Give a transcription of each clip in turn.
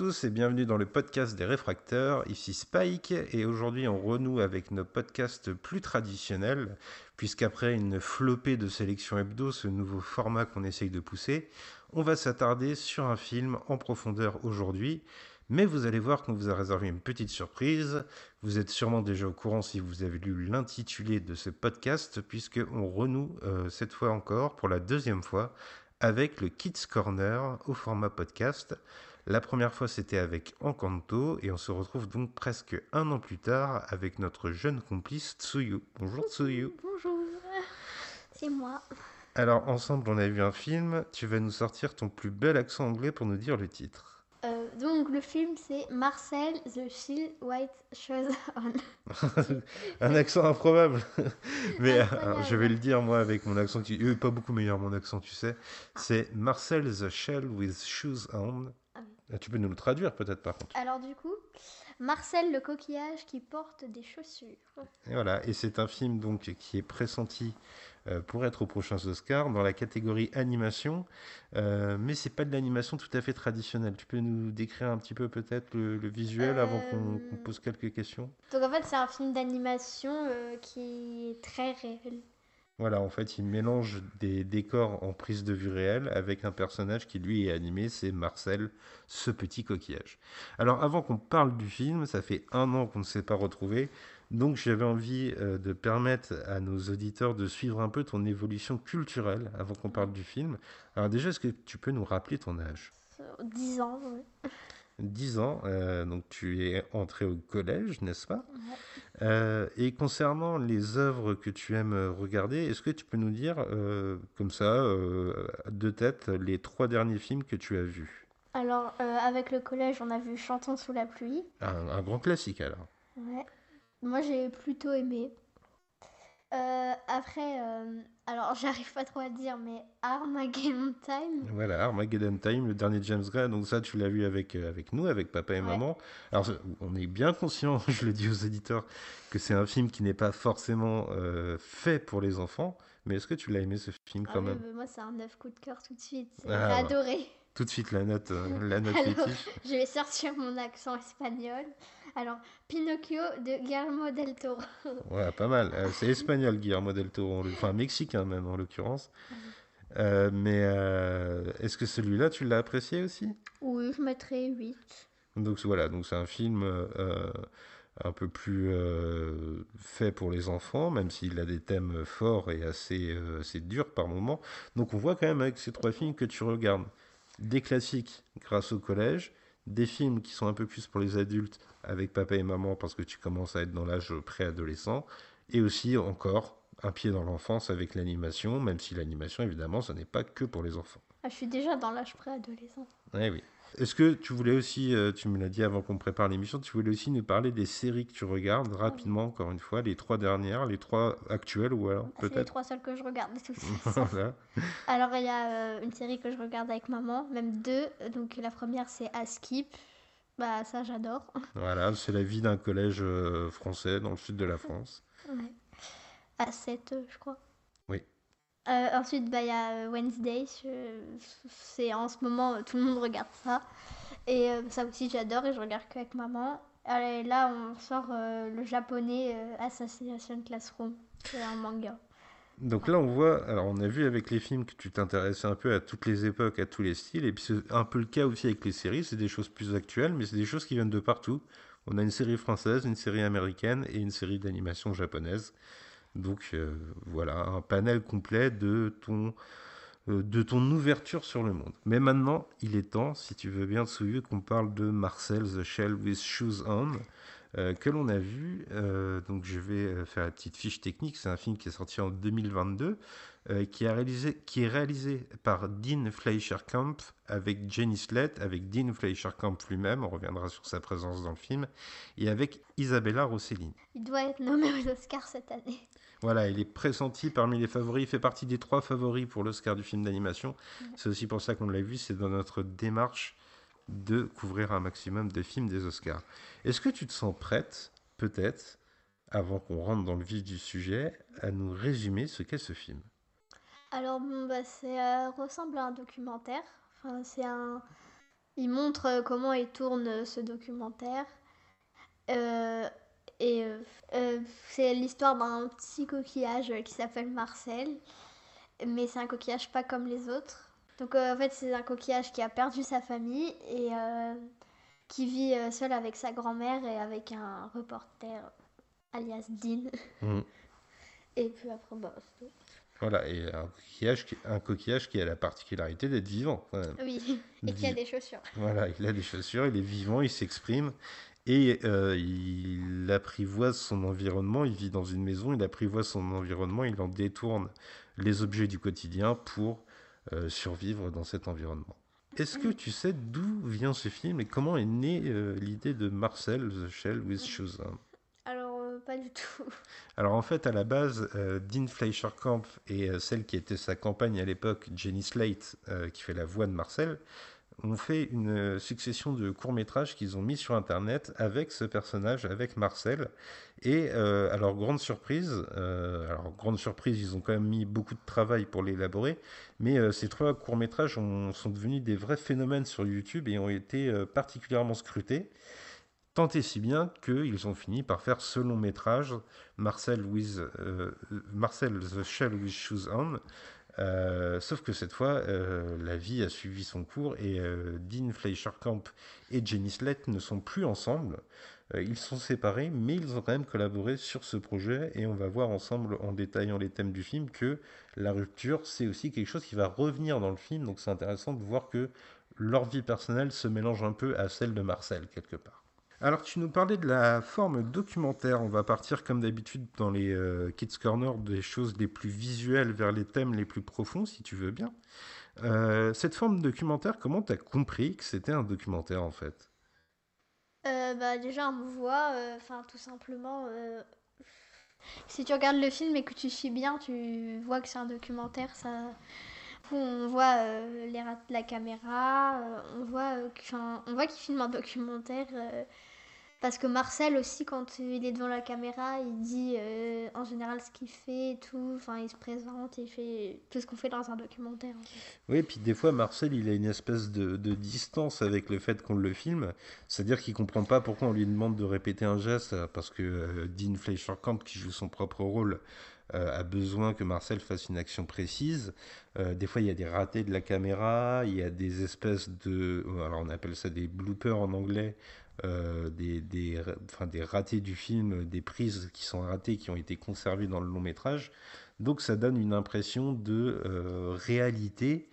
Tous et bienvenue dans le podcast des réfracteurs. Ici Spike et aujourd'hui on renoue avec nos podcasts plus traditionnels puisqu'après une flopée de sélection hebdo, ce nouveau format qu'on essaye de pousser, on va s'attarder sur un film en profondeur aujourd'hui. Mais vous allez voir qu'on vous a réservé une petite surprise. Vous êtes sûrement déjà au courant si vous avez lu l'intitulé de ce podcast, puisqu'on renoue euh, cette fois encore, pour la deuxième fois, avec le Kids Corner au format podcast. La première fois, c'était avec Encanto, et on se retrouve donc presque un an plus tard avec notre jeune complice Tsuyu. Bonjour Tsuyu. Bonjour, c'est moi. Alors, ensemble, on a vu un film. Tu vas nous sortir ton plus bel accent anglais pour nous dire le titre. Euh, donc le film c'est Marcel the Shield White Shoes On. un accent improbable. Mais euh, alors, je vais le dire moi avec mon accent qui est pas beaucoup meilleur mon accent, tu sais. C'est Marcel the Shell with Shoes On. Ah Tu peux nous le traduire peut-être par contre. Alors du coup, Marcel le coquillage qui porte des chaussures. Et voilà, et c'est un film donc qui est pressenti euh, pour être aux prochains Oscars dans la catégorie animation, euh, mais c'est pas de l'animation tout à fait traditionnelle. Tu peux nous décrire un petit peu peut-être le, le visuel avant qu'on Euh, qu'on pose quelques questions? Donc en fait c'est un film d'animation euh, qui est très réel. Voilà, en fait, il mélange des décors en prise de vue réelle avec un personnage qui lui est animé, c'est Marcel, ce petit coquillage. Alors, avant qu'on parle du film, ça fait un an qu'on ne s'est pas retrouvé, donc j'avais envie euh, de permettre à nos auditeurs de suivre un peu ton évolution culturelle avant qu'on parle du film. Alors déjà, est-ce que tu peux nous rappeler ton âge? Euh, 10 ans, ouais. 10 ans, euh, donc tu es entré au collège, n'est-ce pas Ouais. Euh, Et concernant les œuvres que tu aimes regarder, est-ce que tu peux nous dire, euh, comme ça, de tête, les trois derniers films que tu as vus? Alors avec le collège on a vu Chantons sous la pluie. un, un grand classique alors. Ouais. Moi j'ai plutôt aimé. Après, alors j'arrive pas trop à dire, mais Armageddon Time. Voilà, Armageddon Time, le dernier James Gray. Donc ça, tu l'as vu avec, euh, avec nous, avec papa et Ouais. maman. Alors, on est bien conscient, je le dis aux éditeurs, que c'est un film qui n'est pas forcément euh, fait pour les enfants. Mais est-ce que tu l'as aimé ce film Ah quand même mais moi c'est un neuf coup de cœur tout de suite. Ah, J'ai bah. adoré. Tout de suite la note, euh, la note Alors, je vais sortir mon accent espagnol. Alors, Pinocchio de Guillermo del Toro. Ouais, pas mal. Euh, c'est espagnol, Guillermo del Toro, enfin mexicain même en l'occurrence. Euh, mais euh, est-ce que celui-là, tu l'as apprécié aussi? Oui, je mettrais 8. Donc voilà, donc c'est un film un peu plus euh, fait pour les enfants, même s'il a des thèmes forts et assez, euh, assez durs par moments. Donc on voit quand même avec ces trois films que tu regardes des classiques grâce au collège, des films qui sont un peu plus pour les adultes avec papa et maman parce que tu commences à être dans l'âge préadolescent, et aussi encore un pied dans l'enfance avec l'animation, même si l'animation évidemment ce n'est pas que pour les enfants. Ah, je suis déjà dans l'âge préadolescent. Eh oui. Est-ce que tu voulais aussi, euh, tu me l'as dit avant qu'on prépare l'émission, tu voulais aussi nous parler des séries que tu regardes rapidement, encore une fois, les trois dernières, les trois actuelles ou alors Ah, C'est les peut-être trois seules que je regarde de toute façon. Voilà. Alors, il y a euh, une série que je regarde avec maman, même deux. Donc, la première, c'est Askip. Bah, ça, j'adore. Voilà, c'est la vie d'un collège euh, français dans le sud de la France. Ouais. À 7, je crois. Euh, ensuite, bah, il y a euh, Wednesday. C'est en ce moment, euh, tout le monde regarde ça. Et ça aussi, j'adore et je regarde qu'avec maman. Allez, là, on sort le japonais Assassination Classroom. C'est un manga. Donc là, on voit, alors on a vu avec les films que tu t'intéressais un peu à toutes les époques, à tous les styles, et puis c'est un peu le cas aussi avec les séries, c'est des choses plus actuelles, mais c'est des choses qui viennent de partout. On a une série française, une série américaine et une série d'animation japonaise. Donc euh, voilà, un panel complet de ton, euh, de ton ouverture sur le monde. Mais maintenant, il est temps, si tu veux bien, Tsuyu, qu'on parle de Marcel The Shell with Shoes On. euh, que l'on a vu. Donc je vais faire la petite fiche technique. C'est un film qui est sorti en 2022, euh, qui, a réalisé, qui est réalisé par Dean Fleischerkamp avec Jenny Slett, avec Dean Fleischerkamp lui-même, on reviendra sur sa présence dans le film, et avec Isabella Rossellini. Il doit être nommé aux Oscars cette année. Voilà, il est pressenti parmi les favoris, il fait partie des trois favoris pour l'Oscar du film d'animation. C'est aussi pour ça qu'on l'a vu, c'est dans notre démarche de couvrir un maximum de films des Oscars. Est-ce que tu te sens prête, peut-être, avant qu'on rentre dans le vif du sujet, à nous résumer ce qu'est ce film? Alors, bon, bah, ça ressemble à un documentaire. Enfin, c'est un... Il montre euh, comment il tourne euh, ce documentaire. Euh, et euh, euh, c'est l'histoire d'un petit coquillage euh, qui s'appelle Marcel. Mais c'est un coquillage pas comme les autres. Donc en fait, c'est un coquillage qui a perdu sa famille et qui vit seul avec sa grand-mère et avec un reporter alias Dean. Mhm. Et puis après, bah, c'est tout. Voilà, et un coquillage, qui, un coquillage qui a la particularité d'être vivant. quand même. Oui, et qui a des chaussures. Voilà, il a des chaussures, il est vivant, il s'exprime et euh, il apprivoise son environnement. Il vit dans une maison, il apprivoise son environnement, il en détourne les objets du quotidien pour euh, survivre dans cet environnement. Est-ce que tu sais d'où vient ce film et comment est née euh, l'idée de Marcel The Shell with Shoes Alors, pas du tout. alors en fait, à la base, Dean Fleischerkamp et euh, celle qui était sa compagne à l'époque, Jenny Slate, qui fait la voix de Marcel, ont fait une succession de courts-métrages qu'ils ont mis sur Internet avec ce personnage, avec Marcel. Et euh, leur grande surprise, euh, alors grande surprise, ils ont quand même mis beaucoup de travail pour l'élaborer, mais euh, ces trois courts-métrages ont- sont devenus des vrais phénomènes sur YouTube et ont été particulièrement scrutés. Tant et si bien qu'ils ont fini par faire ce long métrage, Marcel, Marcel the Shell with Shoes On. Euh, sauf que cette fois, euh, la vie a suivi son cours et euh, Dean Fleischerkamp et Jenny Slett ne sont plus ensemble. Euh, ils sont séparés, mais ils ont quand même collaboré sur ce projet et on va voir ensemble en détaillant les thèmes du film que la rupture, c'est aussi quelque chose qui va revenir dans le film. Donc c'est intéressant de voir que leur vie personnelle se mélange un peu à celle de Marcel quelque part. Alors tu nous parlais de la forme documentaire, on va partir comme d'habitude dans les euh, Kids Corner des choses les plus visuelles vers les thèmes les plus profonds si tu veux bien. Euh, cette forme documentaire, comment tu as compris que c'était un documentaire en fait? Euh, bah, déjà, on voit, euh, enfin, tout simplement, si tu regardes le film et que tu suis bien, tu vois que c'est un documentaire. Ça... On voit les rats de la caméra, on voit euh, on voit qu'il filme un documentaire. Parce que Marcel aussi, quand il est devant la caméra, il dit euh, en général ce qu'il fait et tout. Enfin, il se présente, il fait tout ce qu'on fait dans un documentaire. Oui, et puis des fois Marcel il a une espèce de, distance avec le fait qu'on le filme, c'est-à-dire qu'il comprend pas pourquoi on lui demande de répéter un geste, parce que euh, Dean Fleischerkamp qui joue son propre rôle a besoin que Marcel fasse une action précise. Euh, des fois, il y a des ratés de la caméra, il y a des espèces de... Alors, on appelle ça des bloopers en anglais, euh, des, des, enfin, des ratés du film, des prises qui sont ratées, qui ont été conservées dans le long métrage. Donc, ça donne une impression de euh, réalité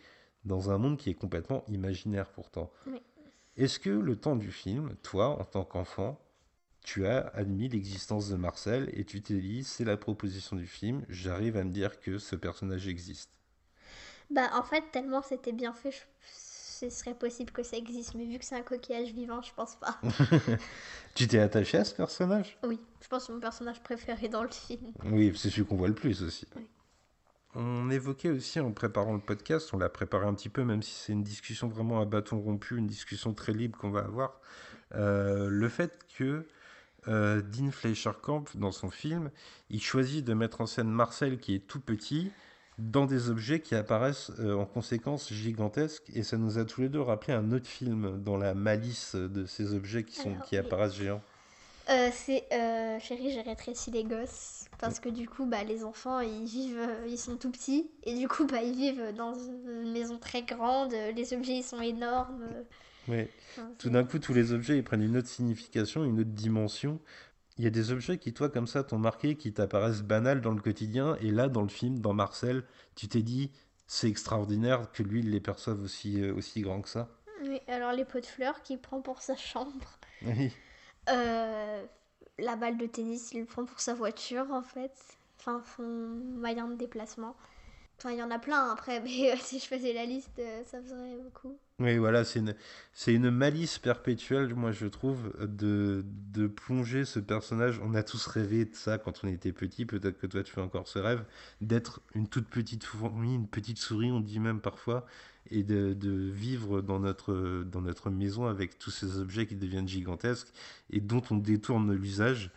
dans un monde qui est complètement imaginaire pourtant. Oui. Est-ce que le temps du film, toi, en tant qu'enfant, tu as admis l'existence de Marcel et tu t'es dit, c'est la proposition du film, j'arrive à me dire que ce personnage existe. Bah, en fait, tellement c'était bien fait, je- ce serait possible que ça existe. Mais vu que c'est un coquillage vivant, je pense pas. Tu t'es attaché à ce personnage? Oui, je pense que c'est mon personnage préféré dans le film. Oui, c'est celui qu'on voit le plus aussi. Oui. On évoquait aussi en préparant le podcast, on l'a préparé un petit peu, même si c'est une discussion vraiment à bâton rompu, une discussion très libre qu'on va avoir, euh, le fait que euh, Dean Fleischerkamp, dans son film, il choisit de mettre en scène Marcel qui est tout petit dans des objets qui apparaissent euh, en conséquence gigantesques, et ça nous a tous les deux rappelé un autre film dans la malice de ces objets qui, sont, Alors, qui apparaissent géants. Euh, c'est euh, Chérie, j'ai rétréci les gosses. Parce que du coup, bah, les enfants, ils vivent, euh, ils sont tout petits. Et du coup, bah, ils vivent dans une maison très grande. Les objets, ils sont énormes. Oui. enfin, Tout d'un coup, tous les objets ils prennent une autre signification, une autre dimension. Il y a des objets qui, toi, comme ça, t'ont marqué, qui t'apparaissent banals dans le quotidien. Et là, dans le film, dans Marcel, tu t'es dit, c'est extraordinaire que lui, il les perçoive aussi, euh, aussi grand que ça. oui, alors les pots de fleurs qu'il prend pour sa chambre. Oui. Euh, la balle de tennis, il le prend pour sa voiture en fait. Enfin, son moyen de déplacement. Enfin, il y en a plein après, mais euh, si je faisais la liste, euh, ça ferait beaucoup. Oui, voilà, c'est une, c'est une malice perpétuelle, moi je trouve, de, de plonger ce personnage. On a tous rêvé de ça quand on était petit, peut-être que toi tu fais encore ce rêve, d'être une toute petite fourmi, une petite souris, on dit même parfois, et de, de vivre dans notre, dans notre maison avec tous ces objets qui deviennent gigantesques et dont on détourne l'usage.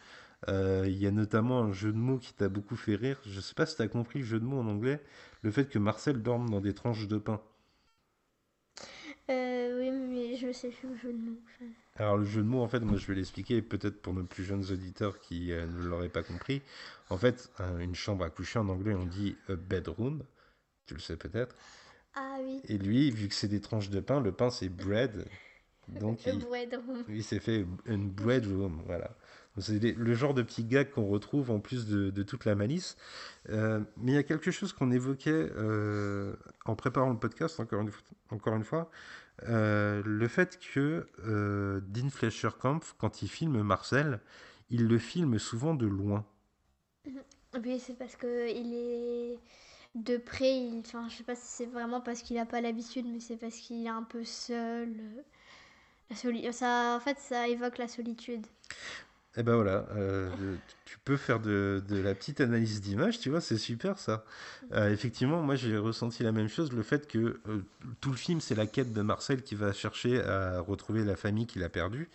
Euh, Il y a notamment un jeu de mots qui t'a beaucoup fait rire. Je sais pas si tu as compris le jeu de mots en anglais, le fait que Marcel dorme dans des tranches de pain. Euh, oui, mais je sais plus le jeu de mots. Alors le jeu de mots, en fait, moi je vais l'expliquer, peut-être pour nos plus jeunes auditeurs qui euh, ne l'auraient pas compris. En fait, un- une chambre à coucher en anglais, on dit a bedroom, tu le sais peut-être. Ah oui, Et lui, vu que c'est des tranches de pain, le pain c'est bread, donc il, il s'est fait une breadroom, voilà. C'est le genre de petit gag qu'on retrouve en plus de, toute la malice. Euh, mais il y a quelque chose qu'on évoquait euh, en préparant le podcast, encore une, fois- euh, le fait que Dean Fleischer-Kampf, quand il filme Marcel, il le filme souvent de loin. Oui, c'est parce que il est de près. Il... Enfin, je sais pas si c'est vraiment parce qu'il a pas l'habitude, mais c'est parce qu'il est un peu seul. en fait, ça évoque la solitude. Et ben voilà, euh, tu peux faire de, la petite analyse d'image, tu vois, c'est super ça. Euh, effectivement, moi j'ai ressenti la même chose, le fait que euh, tout le film c'est la quête de Marcel qui va chercher à retrouver la famille qu'il a perdue,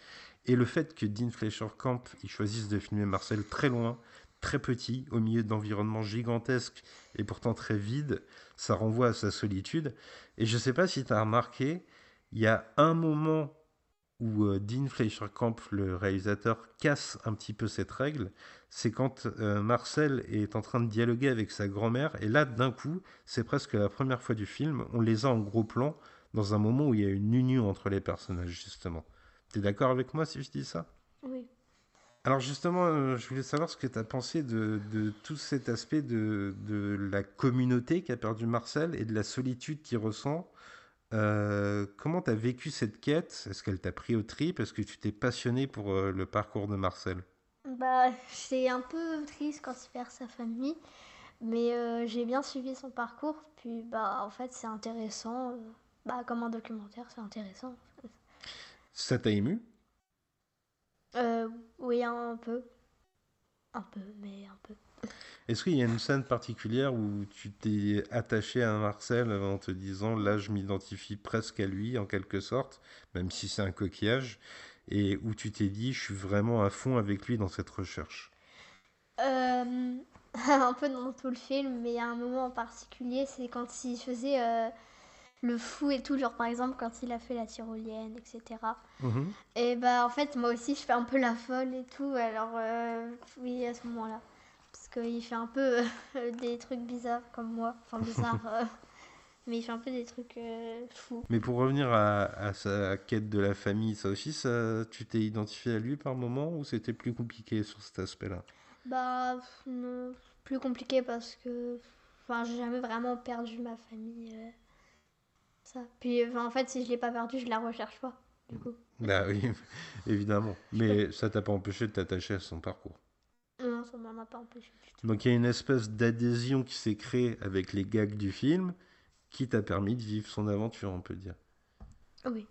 et le fait que Dean Fleischer-Kampf il choisisse de filmer Marcel très loin, très petit, au milieu d'environnements gigantesques et pourtant très vides, ça renvoie à sa solitude. Et je sais pas si tu as remarqué, il y a un moment où euh, Dean Fleischer-Kampf, le réalisateur, casse un petit peu cette règle, c'est quand euh, Marcel est en train de dialoguer avec sa grand-mère, et là, d'un coup, c'est presque la première fois du film, on les a en gros plan, dans un moment où il y a une union entre les personnages, justement. T'es d'accord avec moi si je dis ça? Oui. alors justement, euh, je voulais savoir ce que tu as pensé de, de tout cet aspect de, de la communauté qu'a perdu Marcel et de la solitude qu'il ressent. Euh, comment tu as vécu cette quête? Est-ce qu'elle t'a pris au trip? Est-ce que tu t'es passionné pour euh, le parcours de Marcel? Bah, c'est un peu triste quand il perd sa famille, mais euh, j'ai bien suivi son parcours. Puis, bah, en fait, c'est intéressant. bah, comme un documentaire, c'est intéressant. Ça t'a ému? Euh, oui, un peu. Un peu, mais un peu. Est-ce qu'il y a une scène particulière où tu t'es attaché à Marcel en te disant là je m'identifie presque à lui en quelque sorte, même si c'est un coquillage, et où tu t'es dit je suis vraiment à fond avec lui dans cette recherche? Euh, un peu dans tout le film, mais il y a un moment en particulier, c'est quand il faisait euh, le fou et tout, genre par exemple quand il a fait la tyrolienne, etc. Mhm. Et bah en fait, moi aussi, je fais un peu la folle et tout, alors euh, oui, à ce moment-là. Qu'il fait un peu euh, des trucs bizarres comme moi, enfin bizarres, euh, mais il fait un peu des trucs euh, fous. Mais pour revenir à, à sa quête de la famille, ça aussi, ça, tu t'es identifié à lui par moment ou c'était plus compliqué sur cet aspect-là? Bah, non, plus compliqué parce que, enfin, j'ai jamais vraiment perdu ma famille. euh, ça. Puis, enfin, en fait, si je l'ai pas perdu, je la recherche pas. Du coup, Bah oui, évidemment. Mais ça t'a pas empêché de t'attacher à son parcours. Non, ça m'en a pas empêché. du tout. Donc il y a une espèce d'adhésion qui s'est créée avec les gags du film qui t'a permis de vivre son aventure, on peut dire. Oui.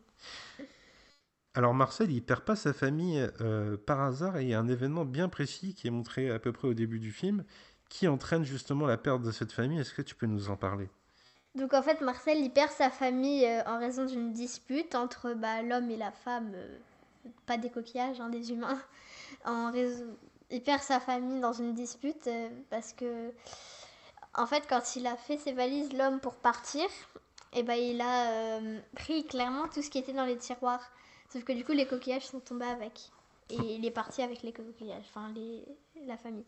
Alors Marcel, il perd pas sa famille euh, par hasard et il y a un événement bien précis qui est montré à peu près au début du film qui entraîne justement la perte de cette famille. Est-ce que tu peux nous en parler? Donc, en fait, Marcel, il perd sa famille euh, en raison d'une dispute entre bah, l'homme et la femme, euh, pas des coquillages, hein, des humains. En raison... Il perd sa famille dans une dispute euh, parce que, en fait, quand il a fait ses valises, l'homme, pour partir, et ben il a euh, pris clairement tout ce qui était dans les tiroirs. Sauf que du coup, les coquillages sont tombés avec. Et il est parti avec les coquillages, enfin, les... la famille.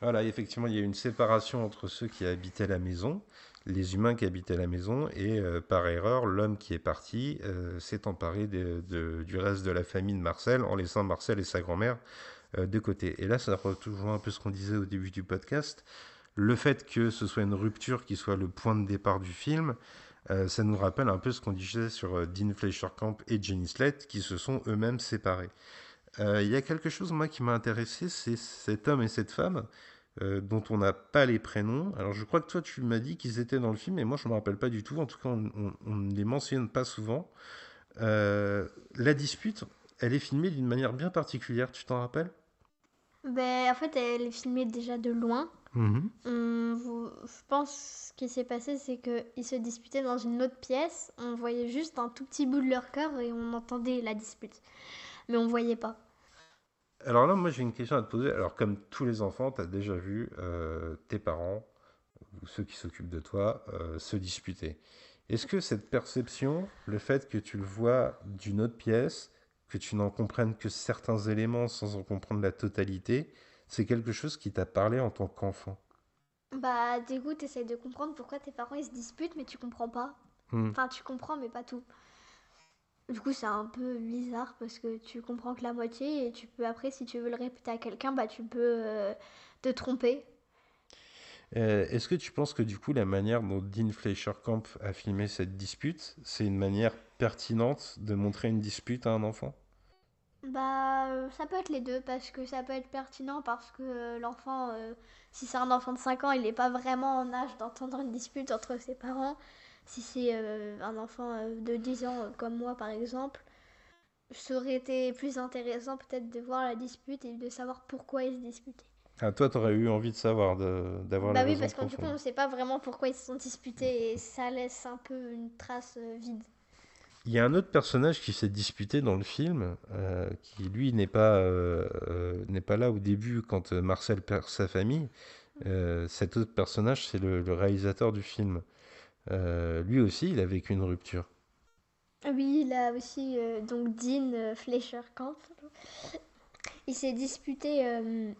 Voilà, effectivement, il y a une séparation entre ceux qui habitaient la maison, les humains qui habitaient la maison, et euh, par erreur, l'homme qui est parti euh, s'est emparé de- de- du reste de la famille de Marcel en laissant Marcel et sa grand-mère de côté. Et là, ça rejoint un peu ce qu'on disait au début du podcast. Le fait que ce soit une rupture qui soit le point de départ du film, euh, ça nous rappelle un peu ce qu'on disait sur euh, Dean Fleischer-Camp et Jenny Slate qui se sont eux-mêmes séparés. Euh, Il y a quelque chose, moi, qui m'a intéressé, c'est cet homme et cette femme euh, dont on n'a pas les prénoms. Alors, je crois que toi, tu m'as dit qu'ils étaient dans le film, mais moi, je ne me rappelle pas du tout. En tout cas, on, ne les mentionne pas souvent. Euh, la dispute, elle est filmée d'une manière bien particulière, tu t'en rappelles? Ben, en fait, elle est filmée déjà de loin. Mhm. On vous- Je pense ce qui s'est passé, c'est qu'ils se disputaient dans une autre pièce. On voyait juste un tout petit bout de leur cœur et on entendait la dispute. Mais on voyait pas. Alors là, moi, j'ai une question à te poser. Alors, comme tous les enfants, tu as déjà vu euh, tes parents ou ceux qui s'occupent de toi euh, se disputer. Est-ce que cette perception, le fait que tu le vois d'une autre pièce, que tu n'en comprennes que certains éléments sans en comprendre la totalité, c'est quelque chose qui t'a parlé en tant qu'enfant Bah, du coup, t'essayes de comprendre pourquoi tes parents ils se disputent, mais tu comprends pas. Hmm. Enfin, tu comprends, mais pas tout. Du coup, c'est un peu bizarre parce que tu comprends que la moitié et tu peux, après, si tu veux le répéter à quelqu'un, bah, tu peux euh, te tromper. Euh, Est-ce que tu penses que du coup, la manière dont Dean Fleischer-Camp a filmé cette dispute, c'est une manière pertinente de montrer une dispute à un enfant? Bah, euh, ça peut être les deux parce que ça peut être pertinent parce que euh, l'enfant, euh, si c'est un enfant de 5 ans, il n'est pas vraiment en âge d'entendre une dispute entre ses parents. Si c'est euh, un enfant euh, de 10 ans comme moi par exemple, ça aurait été plus intéressant peut-être de voir la dispute et de savoir pourquoi ils se disputaient. Ah, toi, t'aurais eu envie de savoir, de- d'avoir Bah la oui, parce que du coup, on ne sait pas vraiment pourquoi ils se sont disputés et ça laisse un peu une trace vide. Il y a un autre personnage qui s'est disputé dans le film, euh, qui lui n'est pas, euh, euh, n'est pas là au début quand Marcel perd sa famille. Cet autre personnage, c'est le, le réalisateur du film. Lui aussi, il a vécu une rupture. Oui, il a aussi donc Dean Fleischer-Camp. Il s'est disputé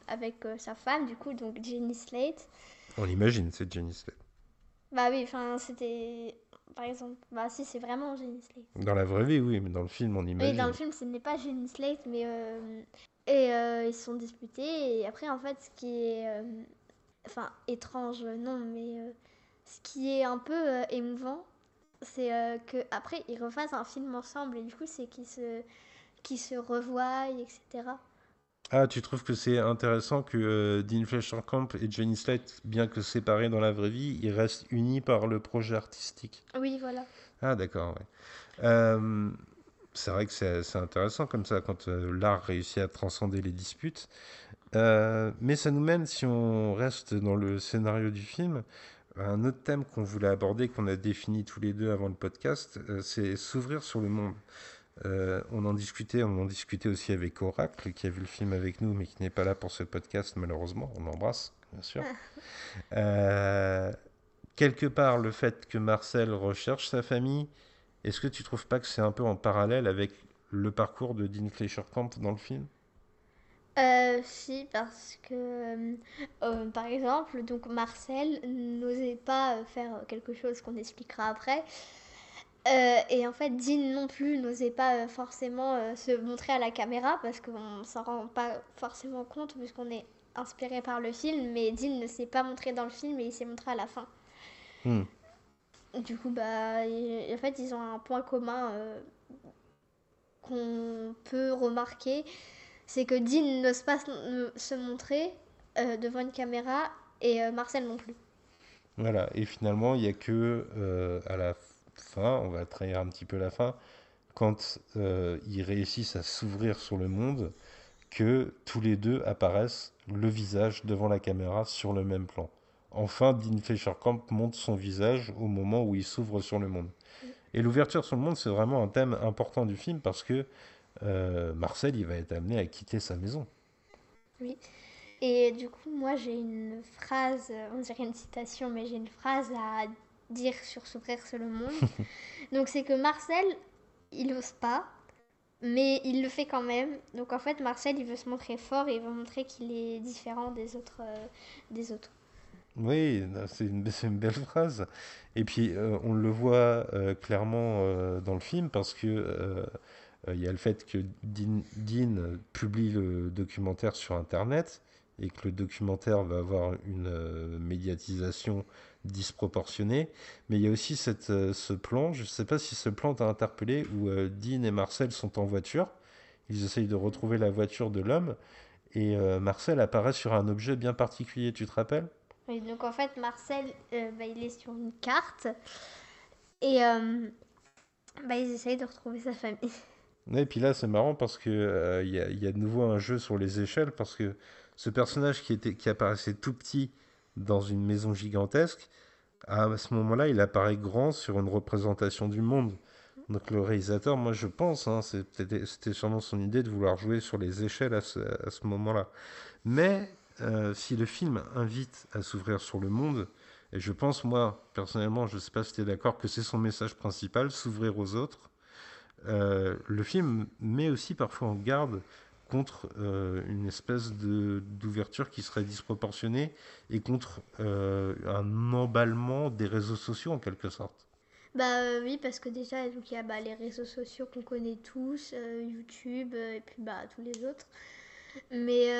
avec sa femme, du coup, donc Jenny Slate. On l'imagine, c'est Jenny Slate. Bah oui, enfin, c'était. Par exemple, bah si, c'est vraiment Jenny Slate. Dans la vraie vie, oui, mais dans le film, on Oui, imagine. dans le film, ce n'est pas Jenny Slate, mais. euh, Et euh, ils se sont disputés, et après, en fait, ce qui est. euh, Enfin, étrange, non, mais. Ce qui est un peu émouvant, c'est que après ils refassent un film ensemble, et du coup, c'est qu'ils se. qu'ils se revoient, etc. Ah, tu trouves que c'est intéressant que euh, Dean Fleischer-Camp et Jenny Slate, bien que séparés dans la vraie vie, ils restent unis par le projet artistique Oui, voilà. Ah, d'accord, ouais. Euh, c'est vrai que c'est intéressant comme ça quand euh, l'art réussit à transcender les disputes. Mais ça nous mène, si on reste dans le scénario du film, à un autre thème qu'on voulait aborder, qu'on a défini tous les deux avant le podcast, c'est s'ouvrir sur le monde. Euh, on en discutait, on en discutait aussi avec Oracle, qui a vu le film avec nous, mais qui n'est pas là pour ce podcast, malheureusement. On l'embrasse, bien sûr. Euh, quelque part, le fait que Marcel recherche sa famille, est-ce que tu trouves pas que c'est un peu en parallèle avec le parcours de Dean Fleischer-Camp dans le film? Euh, si, parce que, euh, par exemple, donc Marcel n'osait pas faire quelque chose qu'on expliquera après. Euh, et en fait, Dean non plus n'osait pas euh, forcément euh, se montrer à la caméra parce qu'on s'en rend pas forcément compte puisqu'on est inspiré par le film. Mais Dean ne s'est pas montré dans le film et il s'est montré à la fin. Hmm. Du coup, bah, en fait, ils ont un point commun euh, qu'on peut remarquer, c'est que Dean n'ose pas se, montrer devant une caméra et Marcel non plus. Voilà, et finalement, il n'y a que à la fin, on va trahir un petit peu la fin, quand euh, ils réussissent à s'ouvrir sur le monde, que tous les deux apparaissent le visage devant la caméra sur le même plan. Enfin, Dean Fleischer-Camp montre son visage au moment où il s'ouvre sur le monde. Et l'ouverture sur le monde, c'est vraiment un thème important du film parce que euh, Marcel, il va être amené à quitter sa maison. Et du coup, moi, j'ai une phrase, on dirait une citation, mais j'ai une phrase à dire sur s'ouvrir sur le monde. Donc, c'est que Marcel, il n'ose pas, mais il le fait quand même. Donc, en fait, Marcel, il veut se montrer fort et il veut montrer qu'il est différent des autres. euh, des autres. Oui, c'est une, c'est une belle phrase. Et puis, euh, on le voit euh, clairement dans le film parce que il y a le fait que Dean, Dean publie le documentaire sur Internet et que le documentaire va avoir une médiatisation disproportionnée. Mais il y a aussi cette, euh, ce plan, je ne sais pas si ce plan t'a interpellé, où euh, Dean et Marcel sont en voiture. Ils essayent de retrouver la voiture de l'homme. Et euh, Marcel apparaît sur un objet bien particulier, tu te rappelles? Oui, donc en fait, Marcel, euh, bah, il est sur une carte. Et euh, bah, ils essayent de retrouver sa famille. Et puis là, c'est marrant parce que euh, il y y a de nouveau un jeu sur les échelles parce que ce personnage qui était, qui apparaissait tout petit dans une maison gigantesque, à ce moment-là, il apparaît grand sur une représentation du monde. Donc le réalisateur, moi je pense, hein, c'était sûrement son idée de vouloir jouer sur les échelles à ce, à ce moment-là. Mais euh, si le film invite à s'ouvrir sur le monde, et je pense, moi, personnellement, je ne sais pas si tu es d'accord, que c'est son message principal, s'ouvrir aux autres, euh, le film met aussi parfois en garde contre euh, une espèce d'ouverture qui serait disproportionnée et contre euh, un emballement des réseaux sociaux en quelque sorte. Bah euh, oui, parce que déjà, donc, il y a bah, les réseaux sociaux qu'on connaît tous, YouTube et puis bah, tous les autres. Mais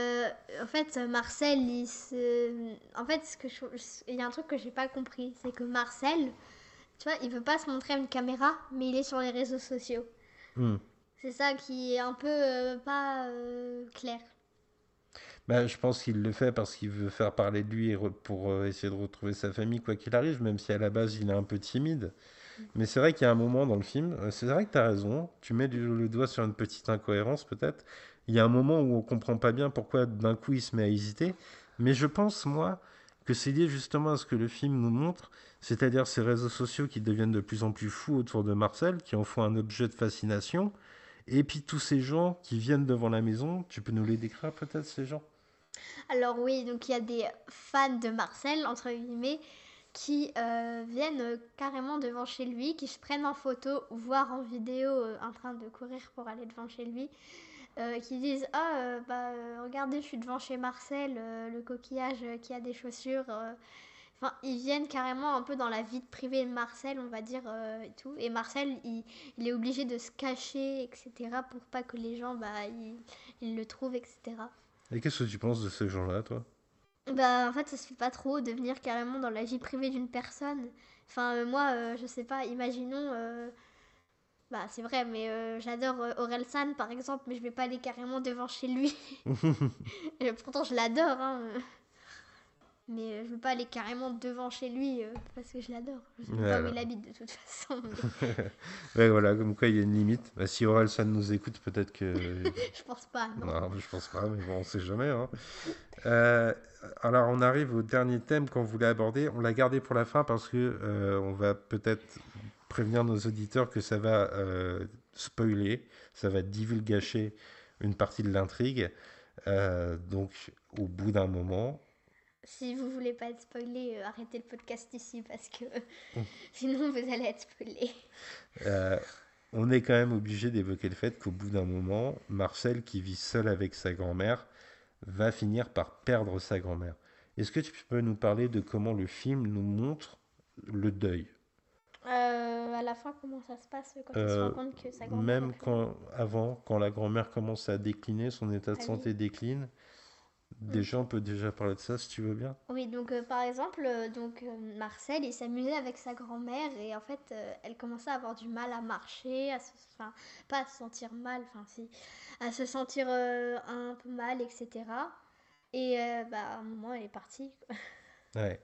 en fait, Marcel, il se... En fait, ce que je- il y a un truc que j'ai pas compris, c'est que Marcel, tu vois, il veut pas se montrer à une caméra, mais il est sur les réseaux sociaux. Hmm. C'est ça qui est un peu euh, pas euh, clair. Bah, je pense qu'il le fait parce qu'il veut faire parler de lui et pour euh, essayer de retrouver sa famille, quoi qu'il arrive, même si à la base il est un peu timide. Mais c'est vrai qu'il y a un moment dans le film, c'est vrai que tu as raison, tu mets du- le doigt sur une petite incohérence peut-être. Il y a un moment où on comprend pas bien pourquoi d'un coup il se met à hésiter. Mais je pense, moi, que c'est lié justement à ce que le film nous montre, c'est-à-dire ces réseaux sociaux qui deviennent de plus en plus fous autour de Marcel, qui en font un objet de fascination. Et puis tous ces gens qui viennent devant la maison, tu peux nous les décrire peut-être ces gens? Alors oui, donc il y a des fans de Marcel, entre guillemets, qui euh, viennent carrément devant chez lui, qui se prennent en photo, voire en vidéo euh, en train de courir pour aller devant chez lui, euh, qui disent Ah, euh, bah, regardez, je suis devant chez Marcel, le coquillage qui a des chaussures. Enfin, ils viennent carrément un peu dans la vie privée de Marcel, on va dire, euh, et tout. Et Marcel, il, il est obligé de se cacher, etc., pour pas que les gens, bah, ils, ils le trouvent, etc. Et qu'est-ce que tu penses de ces gens-là, toi? Bah, en fait, ça se fait pas trop de venir carrément dans la vie privée d'une personne. Enfin, euh, moi, euh, je sais pas, imaginons. Bah, c'est vrai, mais euh, j'adore euh, Orelsan par exemple, mais je vais pas aller carrément devant chez lui. Et pourtant, je l'adore, hein. Mais euh, je veux pas aller carrément devant chez lui euh, parce que je l'adore. Je sais pas où il habite de toute façon. mais Ouais, voilà, comme quoi il y a une limite. Bah, si Aurel San nous écoute, peut-être que. je pense pas, non. non, je pense pas, mais bon, on sait jamais. hein. Euh, alors, on arrive au dernier thème qu'on voulait aborder. On l'a gardé pour la fin parce que euh, on va peut-être prévenir nos auditeurs que ça va euh, spoiler, ça va divulgacher une partie de l'intrigue. Donc, au bout d'un moment, Si vous voulez pas être spoilé, euh, arrêtez le podcast ici parce que sinon vous allez être spoilé. Euh, on est quand même obligé d'évoquer le fait qu'au bout d'un moment, Marcel, qui vit seul avec sa grand-mère, va finir par perdre sa grand-mère. Est-ce que tu peux nous parler de comment le film nous montre le deuil? Euh, à la fin, comment ça se passe quand il se rend compte que sa grand-mère Même quand, avant, quand la grand-mère commence à décliner, son état de Ah santé décline. Déjà, on peut déjà parler de ça si tu veux bien. Oui, donc euh, par exemple, euh, donc euh, Marcel, il s'amusait avec sa grand-mère et en fait, elle commençait à avoir du mal à marcher, à se, enfin, pas à se sentir mal, enfin si, à se sentir un peu mal, etc. Et bah, à un moment, elle est partie. Ouais.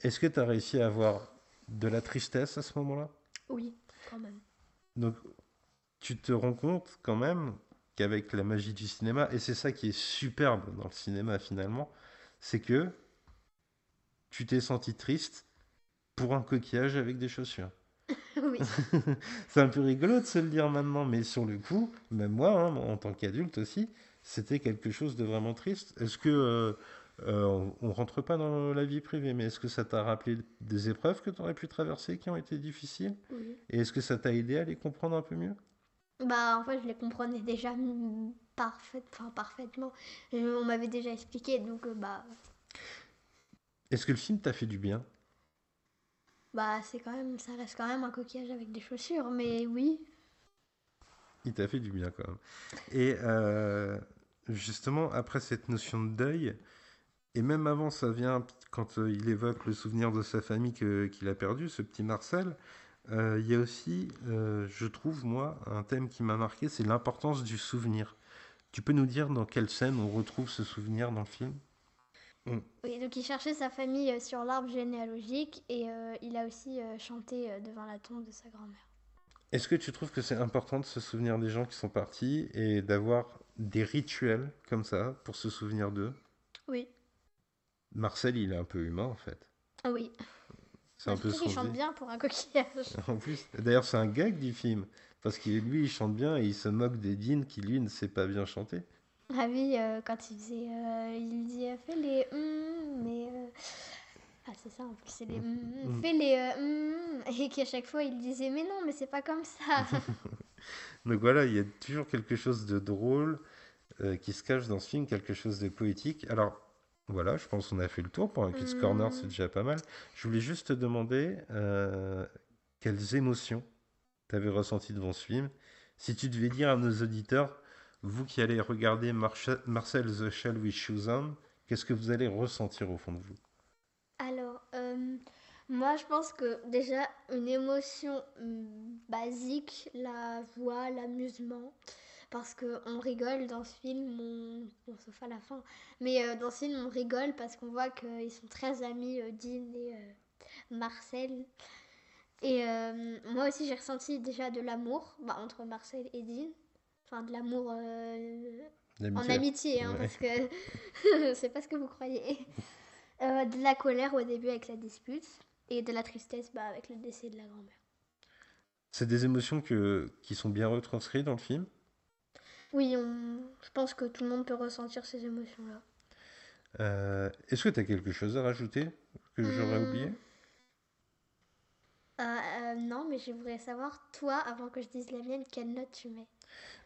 Est-ce que tu as réussi à avoir de la tristesse à ce moment-là? Oui, quand même. Donc, tu te rends compte quand même qu'avec la magie du cinéma, et c'est ça qui est superbe dans le cinéma finalement, c'est que tu t'es senti triste pour un coquillage avec des chaussures. oui. C'est un peu rigolo de se le dire maintenant, mais sur le coup, même moi, hein, en tant qu'adulte aussi, c'était quelque chose de vraiment triste. Est-ce que, euh, euh, on, on rentre pas dans la vie privée, mais est-ce que ça t'a rappelé des épreuves que tu aurais pu traverser qui ont été difficiles? oui. Et est-ce que ça t'a aidé à les comprendre un peu mieux? Bah, en fait, je les comprenais déjà parfait, enfin, parfaitement. On m'avait déjà expliqué, donc euh, bah, Est-ce que le film t'a fait du bien? bah, c'est quand même, ça reste quand même un coquillage avec des chaussures, mais oui. Il t'a fait du bien quand même. Et euh, justement, après cette notion de deuil, et même avant, ça vient quand euh, il évoque le souvenir de sa famille qu'il a perdu, ce petit Marcel, Il y a aussi, euh, je trouve, moi, un thème qui m'a marqué, c'est l'importance du souvenir. Tu peux nous dire dans quelle scène on retrouve ce souvenir dans le film? Oui, donc il cherchait sa famille euh, sur l'arbre généalogique et euh, il a aussi euh, chanté euh, devant la tombe de sa grand-mère. Est-ce que tu trouves que c'est important de se souvenir des gens qui sont partis et d'avoir des rituels comme ça pour se souvenir d'eux? Oui. Marcel, il est un peu humain en fait. Ah Oui. C'est un peu Surtout qu'il son chante vie. bien pour un coquillage. En plus, d'ailleurs, c'est un gag du film. Parce que lui, il chante bien et il se moque d'Edine qui, lui, ne sait pas bien chanter. Ah oui, euh, quand il faisait. euh, il dit euh, fais les hum, mais. euh, Ah, c'est ça en plus, c'est les hum, Mm. fais les hum, et qu'à chaque fois il disait mais non, mais c'est pas comme ça. Donc voilà, il y a toujours quelque chose de drôle qui se cache dans ce film, quelque chose de poétique. Alors, voilà, je pense qu'on a fait le tour. Pour un Kids Mm. Corner, c'est déjà pas mal. Je voulais juste te demander euh, quelles émotions tu avais ressenties devant ce film? Si tu devais dire à nos auditeurs, vous qui allez regarder Marcel The Shell with Shoes On, qu'est-ce que vous allez ressentir au fond de vous? Alors, euh, moi je pense que déjà une émotion hum, basique, la joie, l'amusement, parce que on rigole dans ce film, on... bon, sauf à la fin, mais euh, dans ce film on rigole parce qu'on voit qu'ils sont très amis, euh, Dean et euh, Marcel. Et moi aussi j'ai ressenti déjà de l'amour bah, entre Marcel et Dean, enfin de l'amour en amitié, hein, Ouais. parce que c'est pas ce que vous croyez. Euh, de la colère au début avec la dispute et de la tristesse bah, avec le décès de la grand-mère. C'est des émotions que, qui sont bien retranscrites dans le film Oui, on... je pense que tout le monde peut ressentir ces émotions-là. Euh, Est-ce que tu as quelque chose à rajouter que j'aurais Hmm. oublié? Euh, euh, non, mais j'aimerais savoir, toi, avant que je dise la mienne, quelle note tu mets?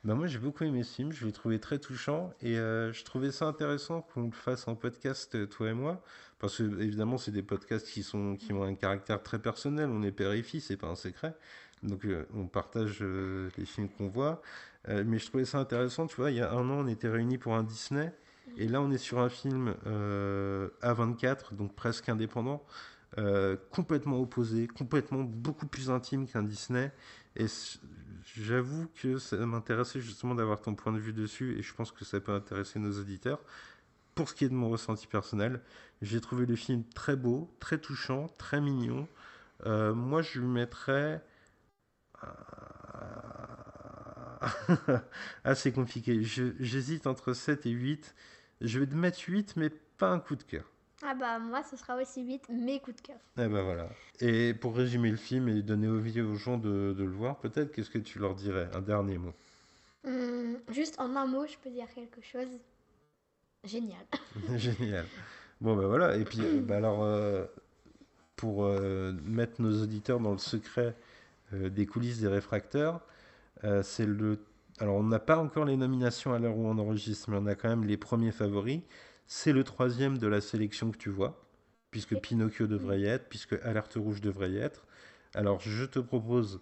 Bah moi j'ai beaucoup aimé ce film, je l'ai trouvé très touchant et je trouvais ça intéressant qu'on le fasse en podcast toi et moi parce que évidemment c'est des podcasts qui sont qui ont un caractère très personnel, on est père et fils, c'est pas un secret. Donc euh, on partage euh, les films qu'on voit Euh, mais je trouvais ça intéressant, tu vois, il y a un an on était réunis pour un Disney et là on est sur un film euh, A24 donc presque indépendant complètement opposé, complètement beaucoup plus intime qu'un Disney et j'avoue que ça m'intéressait justement d'avoir ton point de vue dessus et je pense que ça peut intéresser nos auditeurs. Pour ce qui est de mon ressenti personnel, j'ai trouvé le film très beau, très touchant, très mignon. Moi, je lui mettrais. ah, c'est compliqué. J'hésite entre 7 et 8. Je vais te mettre 8, mais pas un coup de cœur. Ah bah moi, ce sera aussi vite mes coups de cœur. Eh ben voilà. Et pour résumer le film et donner envie aux gens de, de le voir, peut-être, qu'est-ce que tu leur dirais? Un dernier mot. Hum, juste en un mot, je peux dire quelque chose. Génial. Génial. Bon, ben voilà. Et puis, euh, bah alors, euh, pour euh, mettre nos auditeurs dans le secret des coulisses des réfracteurs, euh, c'est le. Alors, on n'a pas encore les nominations à l'heure où on enregistre, mais on a quand même les premiers favoris. C'est le troisième de la sélection que tu vois, puisque Pinocchio devrait y être, puisque Alerte Rouge devrait y être. Alors, je te propose,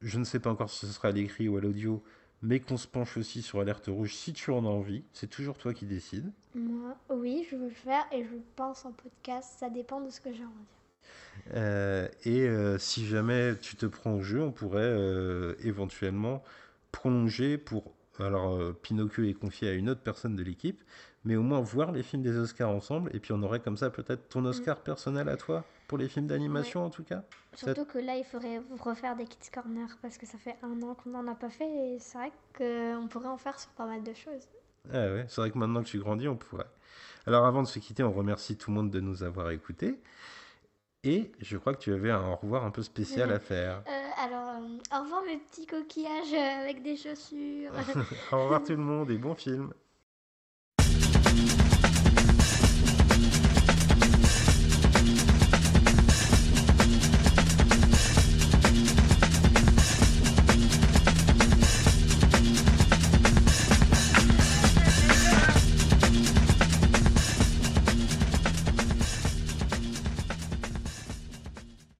je ne sais pas encore si ce sera à l'écrit ou à l'audio, mais qu'on se penche aussi sur Alerte Rouge si tu en as envie. C'est toujours toi qui décides. Moi, oui, je veux le faire et je pense en podcast. Ça dépend de ce que j'ai envie. Euh, et euh, si jamais tu te prends au jeu, on pourrait euh, éventuellement prolonger pour. Alors, Pinocchio est confié à une autre personne de l'équipe, mais au moins voir les films des Oscars ensemble, et puis on aurait comme ça peut-être ton Oscar personnel à toi, pour les films d'animation en tout cas. Surtout que là, il faudrait refaire des Kids Corner parce que ça fait un an qu'on n'en a pas fait et c'est vrai qu'on pourrait en faire sur pas mal de choses. Ah ouais, c'est vrai que maintenant que tu grandis, on pourrait. Alors avant de se quitter, on remercie tout le monde de nous avoir écoutés. Et je crois que tu avais un au revoir un peu spécial à faire. Euh, alors, euh, au revoir mes petits coquillages euh, avec des chaussures. au revoir tout le monde et bon film.